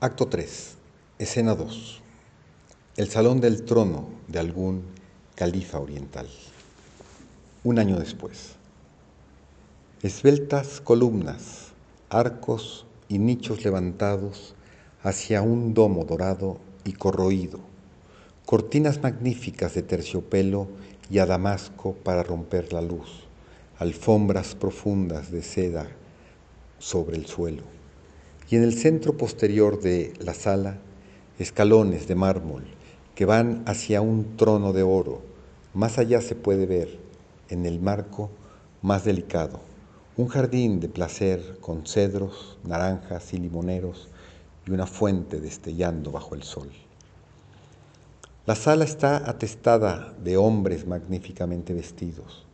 Acto 3. Escena 2. El salón del trono de algún califa oriental. Un año después. Esbeltas columnas, arcos y nichos levantados hacia un domo dorado y corroído. Cortinas magníficas de terciopelo y a damasco para romper la luz. Alfombras profundas de seda sobre el suelo y en el centro posterior de la sala escalones de mármol que van hacia un trono de oro. Más allá se puede ver, en el marco más delicado, un jardín de placer con cedros, naranjas y limoneros y una fuente destellando bajo el sol. La sala está atestada de hombres magníficamente vestidos,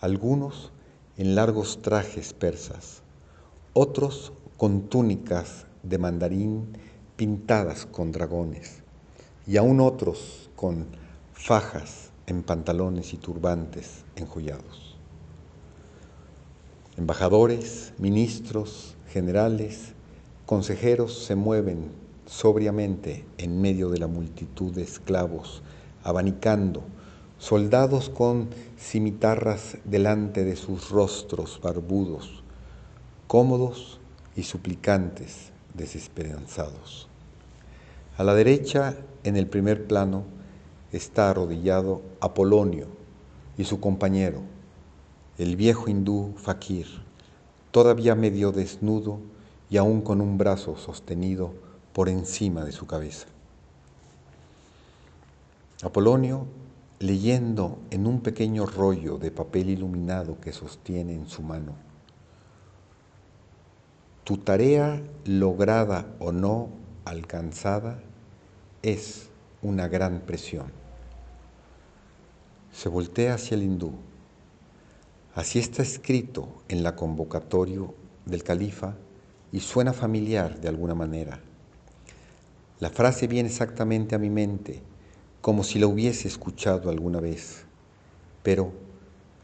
algunos en largos trajes persas, otros con túnicas de mandarín pintadas con dragones, y aún otros con fajas en pantalones y turbantes enjollados. Embajadores, ministros, generales, consejeros se mueven sobriamente en medio de la multitud de esclavos, abanicando, soldados con cimitarras delante de sus rostros barbudos, cómodos y suplicantes desesperanzados. A la derecha, en el primer plano, está arrodillado Apolonio y su compañero, el viejo hindú Fakir, todavía medio desnudo y aún con un brazo sostenido por encima de su cabeza. Apolonio, leyendo en un pequeño rollo de papel iluminado que sostiene en su mano, tu tarea lograda o no alcanzada es una gran presión. Se voltea hacia el hindú. Así está escrito en la convocatoria del califa y suena familiar de alguna manera. La frase viene exactamente a mi mente, como si la hubiese escuchado alguna vez. Pero,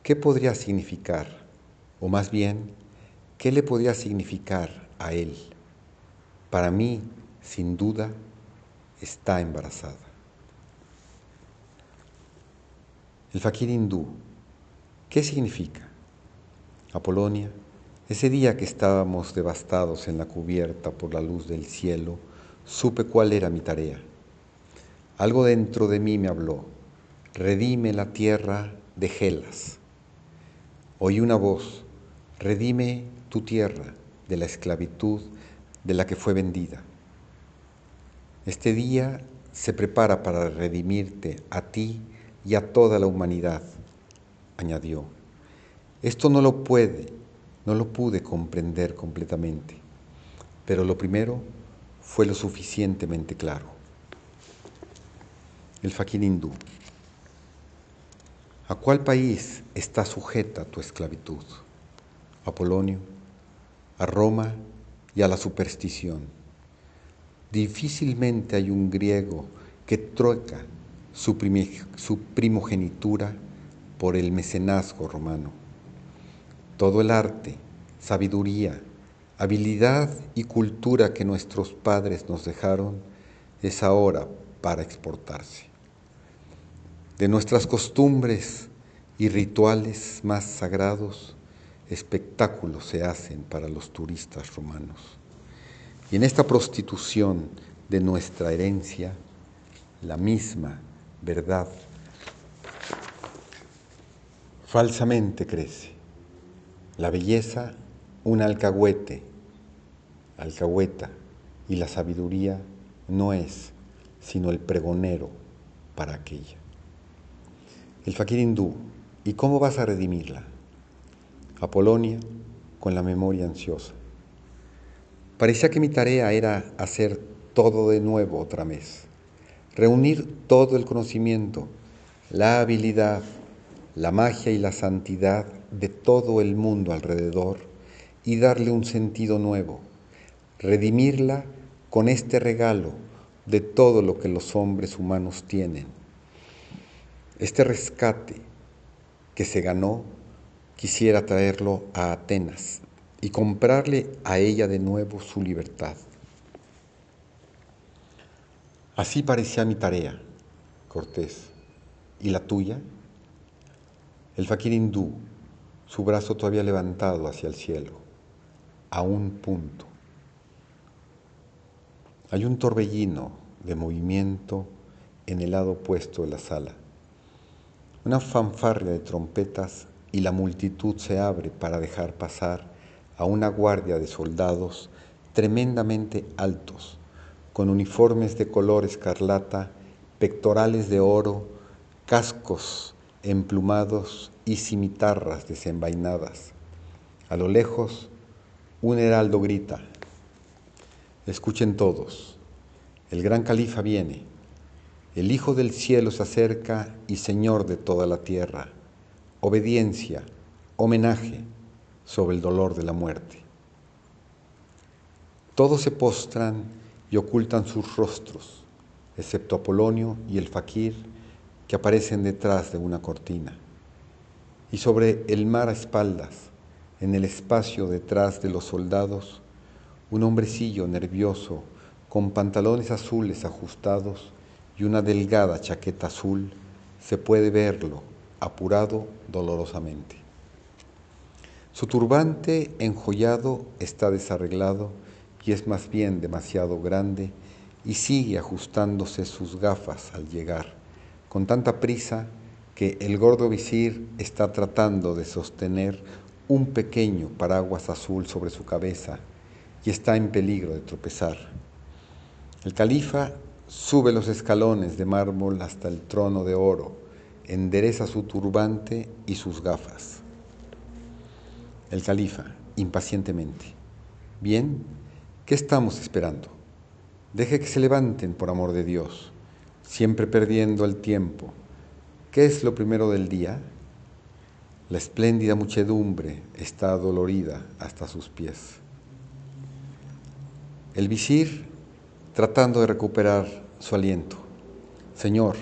¿qué podría significar? O más bien, ¿Qué le podía significar a él? Para mí, sin duda, está embarazada. El fakir hindú, ¿qué significa? Apolonia, ese día que estábamos devastados en la cubierta por la luz del cielo, supe cuál era mi tarea. Algo dentro de mí me habló, redime la tierra de Gelas. Oí una voz, redime tu tierra de la esclavitud de la que fue vendida. Este día se prepara para redimirte a ti y a toda la humanidad, añadió. Esto no lo puede, no lo pude comprender completamente, pero lo primero fue lo suficientemente claro. El faquín hindú. ¿A cuál país está sujeta tu esclavitud? Apolonio a Roma y a la superstición. Difícilmente hay un griego que troca su, primogenitura por el mecenazgo romano. Todo el arte, sabiduría, habilidad y cultura que nuestros padres nos dejaron es ahora para exportarse. De nuestras costumbres y rituales más sagrados, espectáculos se hacen para los turistas romanos. Y en esta prostitución de nuestra herencia, la misma verdad falsamente crece. La belleza, un alcahuete, alcahueta, y la sabiduría no es sino el pregonero para aquella. El fakir hindú, ¿y cómo vas a redimirla? Apolonia con la memoria ansiosa. Parecía que mi tarea era hacer todo de nuevo otra vez, reunir todo el conocimiento, la habilidad, la magia y la santidad de todo el mundo alrededor y darle un sentido nuevo, redimirla con este regalo de todo lo que los hombres humanos tienen. Este rescate que se ganó quisiera traerlo a Atenas y comprarle a ella de nuevo su libertad. Así parecía mi tarea, Cortés. ¿Y la tuya? El faquir hindú, su brazo todavía levantado hacia el cielo, a un punto. Hay un torbellino de movimiento en el lado opuesto de la sala. Una fanfarria de trompetas y la multitud se abre para dejar pasar a una guardia de soldados tremendamente altos, con uniformes de color escarlata, pectorales de oro, cascos emplumados y cimitarras desenvainadas. A lo lejos, un heraldo grita, escuchen todos, el gran califa viene, el Hijo del cielo se acerca y Señor de toda la tierra, obediencia, homenaje sobre el dolor de la muerte. Todos se postran y ocultan sus rostros, excepto Apolonio y el faquir, que aparecen detrás de una cortina. Y sobre el mar a espaldas, en el espacio detrás de los soldados, un hombrecillo nervioso con pantalones azules ajustados y una delgada chaqueta azul, se puede verlo apurado dolorosamente. Su turbante enjollado está desarreglado y es más bien demasiado grande y sigue ajustándose sus gafas al llegar con tanta prisa que el gordo visir está tratando de sostener un pequeño paraguas azul sobre su cabeza y está en peligro de tropezar. El califa sube los escalones de mármol hasta el trono de oro, endereza su turbante y sus gafas. El califa, impacientemente. Bien, ¿qué estamos esperando? Deje que se levanten por amor de Dios siempre perdiendo el tiempo. ¿Qué es lo primero del día? La espléndida muchedumbre está dolorida hasta sus pies. El visir, tratando de recuperar su aliento, Señor,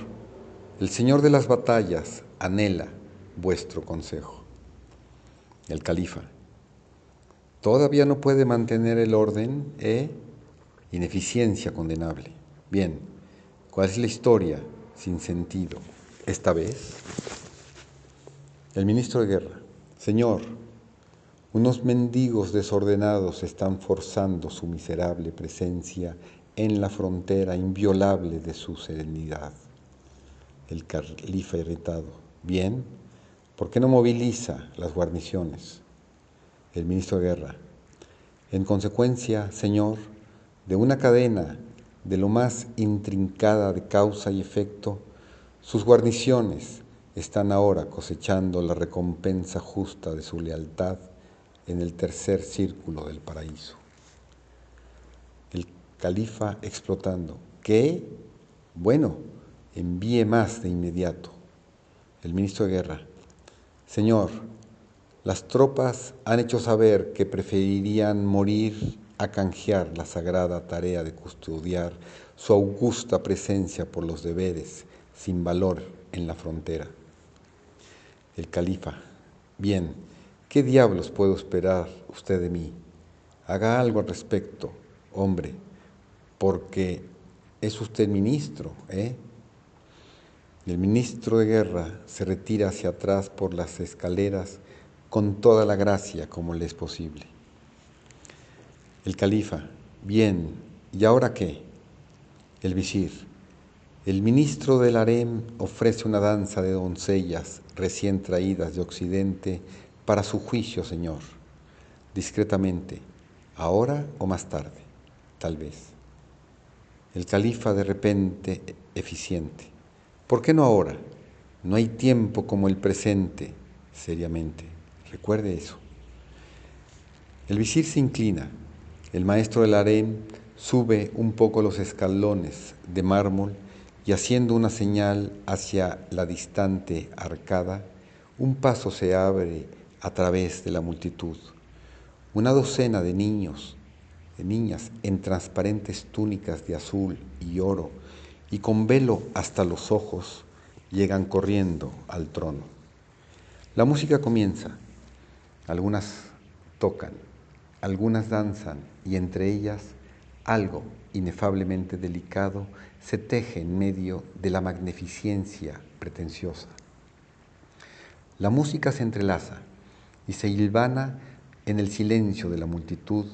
el Señor de las batallas anhela vuestro consejo. El califa, todavía no puede mantener el orden, e Ineficiencia condenable. Bien, ¿Cuál es la historia sin sentido? Esta vez, el ministro de Guerra, Señor, unos mendigos desordenados están forzando su miserable presencia en la frontera inviolable de su serenidad. El califa irritado, bien, ¿por qué no moviliza las guarniciones? El ministro de Guerra, en consecuencia, Señor, de una cadena de lo más intrincada de causa y efecto, sus guarniciones están ahora cosechando la recompensa justa de su lealtad en el tercer círculo del paraíso. El califa explotando, ¿qué? Bueno, envíe más de inmediato. El ministro de Guerra, Señor, las tropas han hecho saber que preferirían morir a canjear la sagrada tarea de custodiar su augusta presencia por los deberes sin valor en la frontera. El califa, bien, ¿qué diablos puedo esperar usted de mí? Haga algo al respecto, hombre, porque es usted ministro, ¿eh? El ministro de guerra se retira hacia atrás por las escaleras con toda la gracia como le es posible. El califa, bien, ¿y ahora qué? El visir, el ministro del harem ofrece una danza de doncellas recién traídas de Occidente para su juicio, señor. Discretamente, ahora o más tarde, tal vez. El califa de repente eficiente. ¿Por qué no ahora? No hay tiempo como el presente, seriamente. Recuerde eso. El visir se inclina el maestro del harén sube un poco los escalones de mármol y haciendo una señal hacia la distante arcada, un paso se abre a través de la multitud. Una docena de niños, de niñas en transparentes túnicas de azul y oro y con velo hasta los ojos, llegan corriendo al trono. La música comienza, algunas tocan, algunas danzan y entre ellas algo inefablemente delicado se teje en medio de la magnificencia pretenciosa. La música se entrelaza y se hilvana en el silencio de la multitud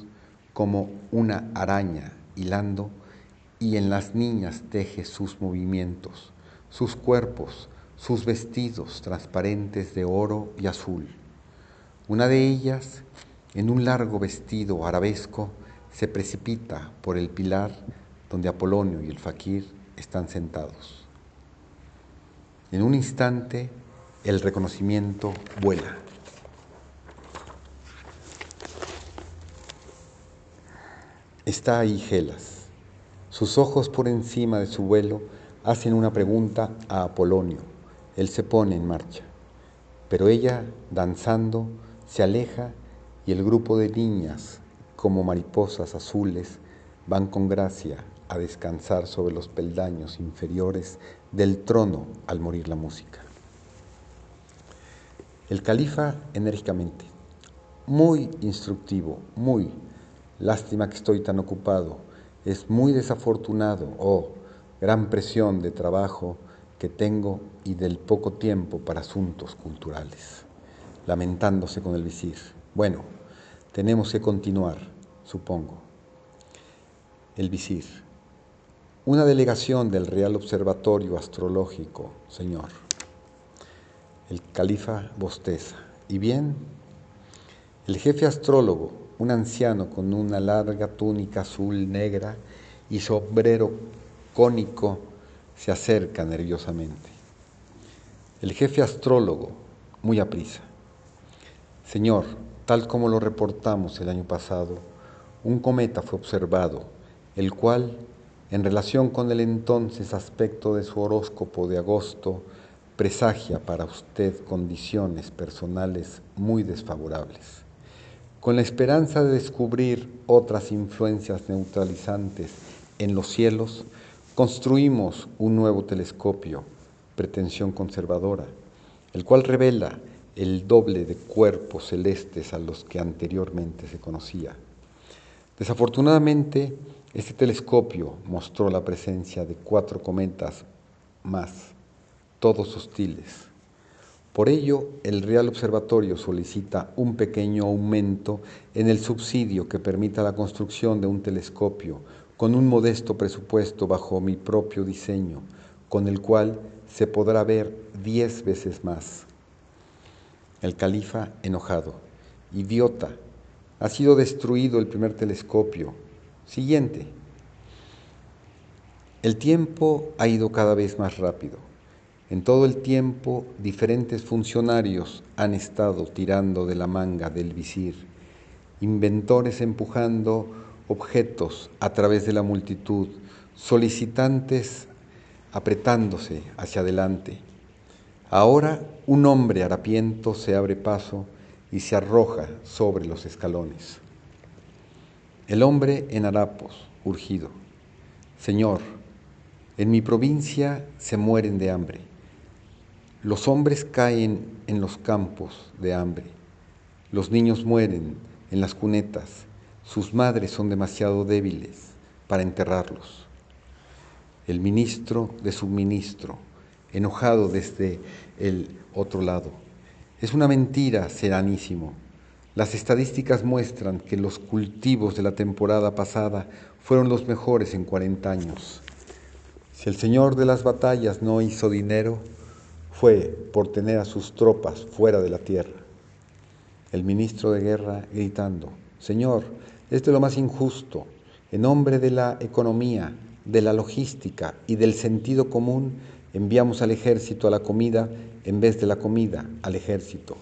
como una araña hilando y en las niñas teje sus movimientos, sus cuerpos, sus vestidos transparentes de oro y azul. Una de ellas, en un largo vestido arabesco, se precipita por el pilar donde Apolonio y el faquir están sentados. En un instante, el reconocimiento vuela. Está ahí Gelas. Sus ojos por encima de su vuelo hacen una pregunta a Apolonio. Él se pone en marcha. Pero ella, danzando, se aleja y el grupo de niñas, como mariposas azules, van con gracia a descansar sobre los peldaños inferiores del trono al morir la música. El califa enérgicamente, muy instructivo, muy, lástima que estoy tan ocupado, es muy desafortunado, oh, gran presión de trabajo que tengo y del poco tiempo para asuntos culturales, lamentándose con el visir. Bueno, tenemos que continuar, supongo. El visir. Una delegación del Real Observatorio Astrológico, señor. El califa bosteza. ¿Y bien? El jefe astrólogo, un anciano con una larga túnica azul negra y sombrero cónico, se acerca nerviosamente. El jefe astrólogo, muy aprisa. Señor, tal como lo reportamos el año pasado, un cometa fue observado, el cual, en relación con el entonces aspecto de su horóscopo de agosto, presagia para usted condiciones personales muy desfavorables. Con la esperanza de descubrir otras influencias neutralizantes en los cielos, construimos un nuevo telescopio, pretensión conservadora, el cual revela el doble de cuerpos celestes a los que anteriormente se conocía. Desafortunadamente, este telescopio mostró la presencia de cuatro cometas más todos hostiles. Por ello, el Real Observatorio solicita un pequeño aumento en el subsidio que permita la construcción de un telescopio con un modesto presupuesto bajo mi propio diseño, con el cual se podrá ver diez veces más. El califa enojado, idiota, ha sido destruido el primer telescopio. Siguiente. El tiempo ha ido cada vez más rápido. En todo el tiempo, diferentes funcionarios han estado tirando de la manga del visir, inventores empujando objetos a través de la multitud, solicitantes apretándose hacia adelante. Ahora un hombre harapiento se abre paso y se arroja sobre los escalones. El hombre en harapos, urgido. Señor, en mi provincia se mueren de hambre. Los hombres caen en los campos de hambre. Los niños mueren en las cunetas. Sus madres son demasiado débiles para enterrarlos. El ministro de suministro, enojado desde el otro lado. Es una mentira, seranísimo. Las estadísticas muestran que los cultivos de la temporada pasada fueron los mejores en 40 años. Si el señor de las batallas no hizo dinero, fue por tener a sus tropas fuera de la tierra. El ministro de guerra gritando, Señor, esto es lo más injusto. En nombre de la economía, de la logística y del sentido común, enviamos al ejército a la comida en vez de la comida al ejército.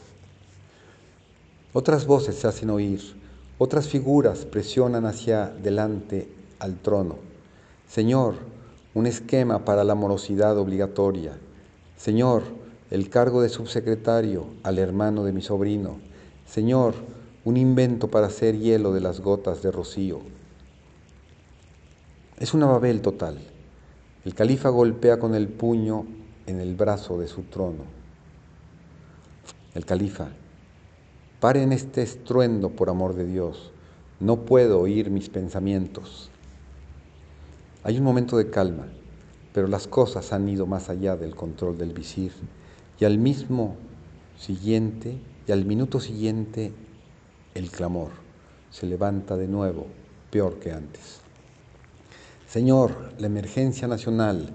Otras voces se hacen oír, otras figuras presionan hacia delante al trono. Señor, un esquema para la morosidad obligatoria Señor, el cargo de subsecretario al hermano de mi sobrino. Señor, un invento para hacer hielo de las gotas de rocío. Es una Babel total. El califa golpea con el puño en el brazo de su trono. El califa, paren este estruendo por amor de Dios. No puedo oír mis pensamientos. Hay un momento de calma, pero las cosas han ido más allá del control del visir y al mismo siguiente y al minuto siguiente el clamor se levanta de nuevo, peor que antes. Señor, la emergencia nacional,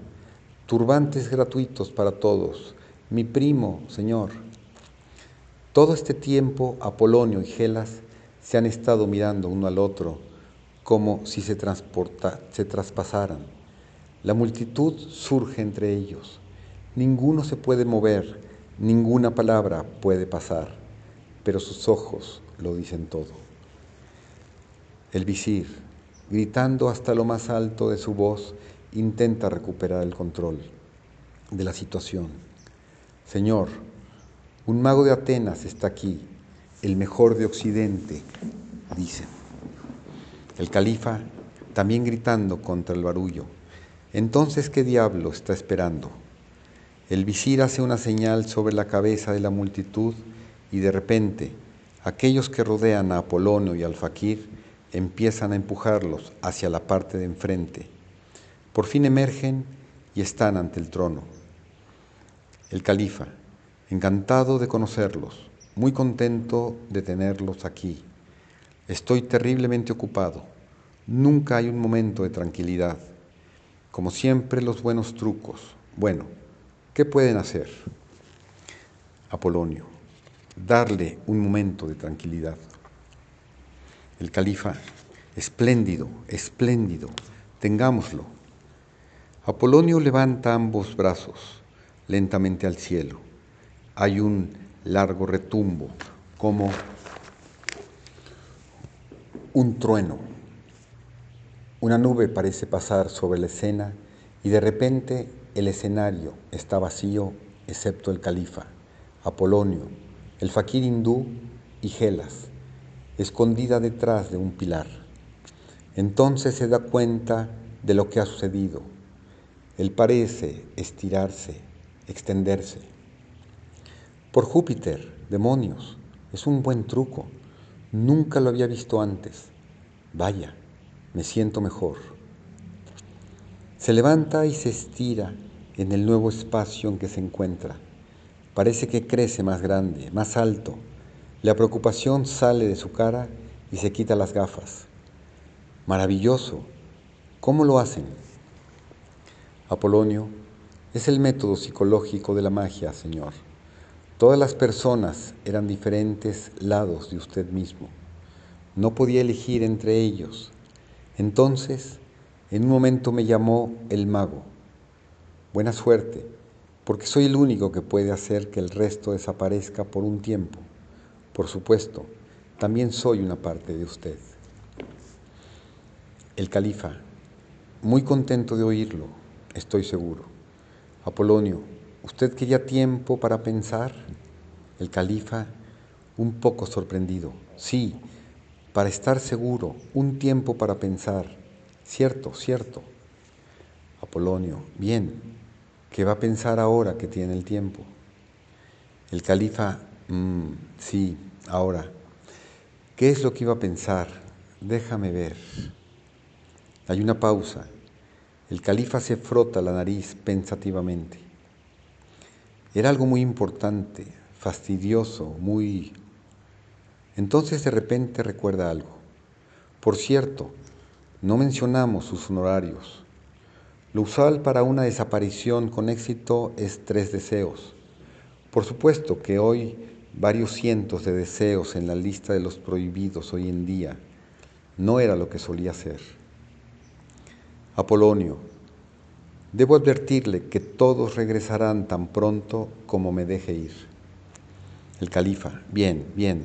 turbantes gratuitos para todos, mi primo, Señor. Todo este tiempo Apolonio y Gelas se han estado mirando uno al otro como si se, transporta, se traspasaran. La multitud surge entre ellos. Ninguno se puede mover, ninguna palabra puede pasar, pero sus ojos lo dicen todo. El visir, gritando hasta lo más alto de su voz, intenta recuperar el control de la situación. Señor, un mago de Atenas está aquí, el mejor de Occidente, dicen. El califa también gritando contra el barullo. Entonces, ¿qué diablo está esperando? El visir hace una señal sobre la cabeza de la multitud y de repente aquellos que rodean a Apolonio y al faquir empiezan a empujarlos hacia la parte de enfrente. Por fin emergen y están ante el trono. El califa, encantado de conocerlos, muy contento de tenerlos aquí, Estoy terriblemente ocupado. Nunca hay un momento de tranquilidad. Como siempre, los buenos trucos. Bueno, ¿qué pueden hacer? Apolonio, darle un momento de tranquilidad. El califa, espléndido, espléndido, tengámoslo. Apolonio levanta ambos brazos lentamente al cielo. Hay un largo retumbo, como un trueno. Una nube parece pasar sobre la escena y de repente el escenario está vacío excepto el califa, Apolonio, el faquir hindú y Gelas, escondida detrás de un pilar. Entonces se da cuenta de lo que ha sucedido. Él parece estirarse, extenderse. Por Júpiter, demonios, es un buen truco. Nunca lo había visto antes. Vaya, me siento mejor. Se levanta y se estira en el nuevo espacio en que se encuentra. Parece que crece más grande, más alto. La preocupación sale de su cara y se quita las gafas. Maravilloso. ¿Cómo lo hacen? Apolonio, es el método psicológico de la magia, Señor. Todas las personas eran diferentes lados de usted mismo. No podía elegir entre ellos. Entonces, en un momento me llamó el mago. Buena suerte, porque soy el único que puede hacer que el resto desaparezca por un tiempo. Por supuesto, también soy una parte de usted. El califa, muy contento de oírlo, estoy seguro. Apolonio, ¿Usted quería tiempo para pensar? El califa, un poco sorprendido. Sí, para estar seguro, un tiempo para pensar. Cierto, cierto. Apolonio, bien, ¿qué va a pensar ahora que tiene el tiempo? El califa, mm, sí, ahora. ¿Qué es lo que iba a pensar? Déjame ver. Hay una pausa. El califa se frota la nariz pensativamente. Era algo muy importante, fastidioso, muy... Entonces de repente recuerda algo. Por cierto, no mencionamos sus honorarios. Lo usual para una desaparición con éxito es tres deseos. Por supuesto que hoy varios cientos de deseos en la lista de los prohibidos hoy en día no era lo que solía ser. Apolonio, Debo advertirle que todos regresarán tan pronto como me deje ir. El califa, bien, bien,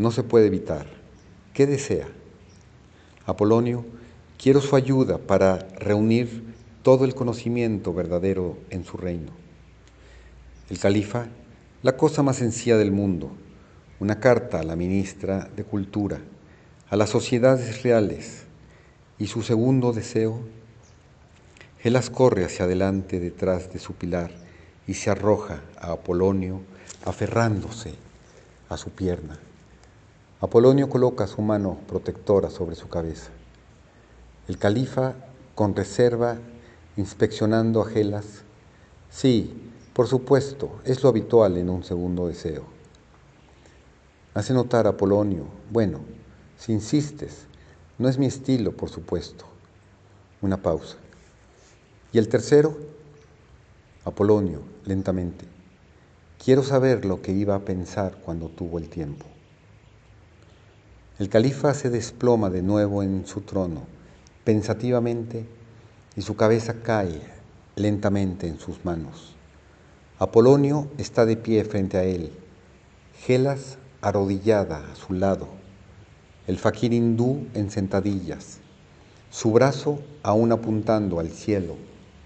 no se puede evitar. ¿Qué desea? Apolonio, quiero su ayuda para reunir todo el conocimiento verdadero en su reino. El califa, la cosa más sencilla del mundo, una carta a la ministra de Cultura, a las sociedades reales, y su segundo deseo, Gelas corre hacia adelante detrás de su pilar y se arroja a Apolonio aferrándose a su pierna. Apolonio coloca su mano protectora sobre su cabeza. El califa con reserva, inspeccionando a Gelas. Sí, por supuesto, es lo habitual en un segundo deseo. Hace notar a Polonio, bueno, si insistes, no es mi estilo, por supuesto. Una pausa. ¿Y el tercero? Apolonio, lentamente. Quiero saber lo que iba a pensar cuando tuvo el tiempo. El califa se desploma de nuevo en su trono, pensativamente, y su cabeza cae lentamente en sus manos. Apolonio está de pie frente a él, Gelas arrodillada a su lado, el faquir hindú en sentadillas, su brazo aún apuntando al cielo,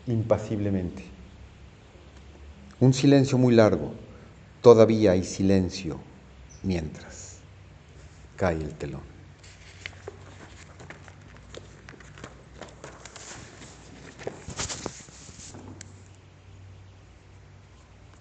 impasiblemente. Un silencio muy largo, todavía hay silencio mientras cae el telón.